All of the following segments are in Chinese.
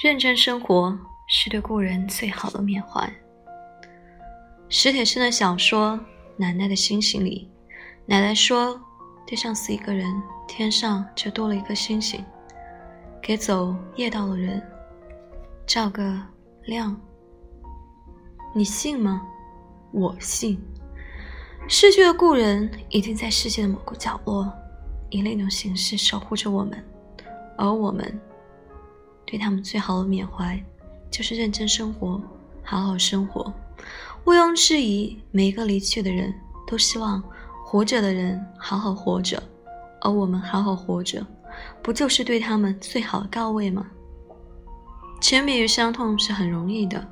认真生活是对故人最好的缅怀。史铁生的小说《奶奶的星星》里，奶奶说：“地上死一个人，天上就多了一颗星星，给走夜道的人照个亮。”你信吗？我信。逝去的故人一定在世界的某个角落，以另一种形式守护着我们，而我们。对他们最好的缅怀，就是认真生活，好好生活。毋庸置疑，每一个离去的人都希望活着的人好好活着，而我们好好活着，不就是对他们最好的告慰吗？沉迷于伤痛是很容易的，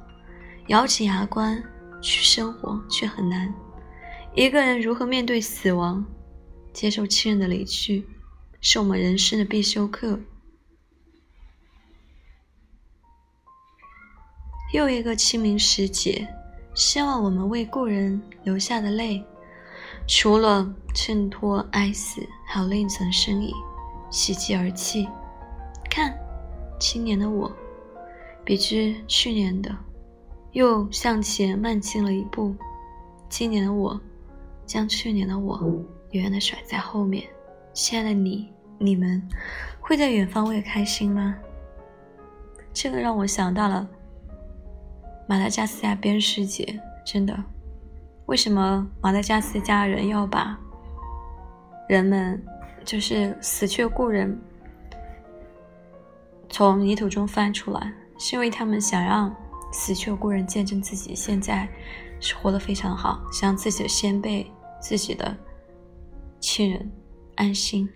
咬紧牙关去生活却很难。一个人如何面对死亡，接受亲人的离去，是我们人生的必修课。又一个清明时节，希望我们为故人流下的泪，除了衬托哀思，还有另一层深意，喜极而泣。看，今年的我，比之去年的，又向前迈进了一步。今年的我，将去年的我远远的甩在后面。亲爱的你，你们会在远方为开心吗？这个让我想到了。马达加斯加边世节，真的，为什么马达加斯加人要把人们就是死去的故人从泥土中翻出来？是因为他们想让死去的故人见证自己现在是活得非常好，想让自己的先辈、自己的亲人安心。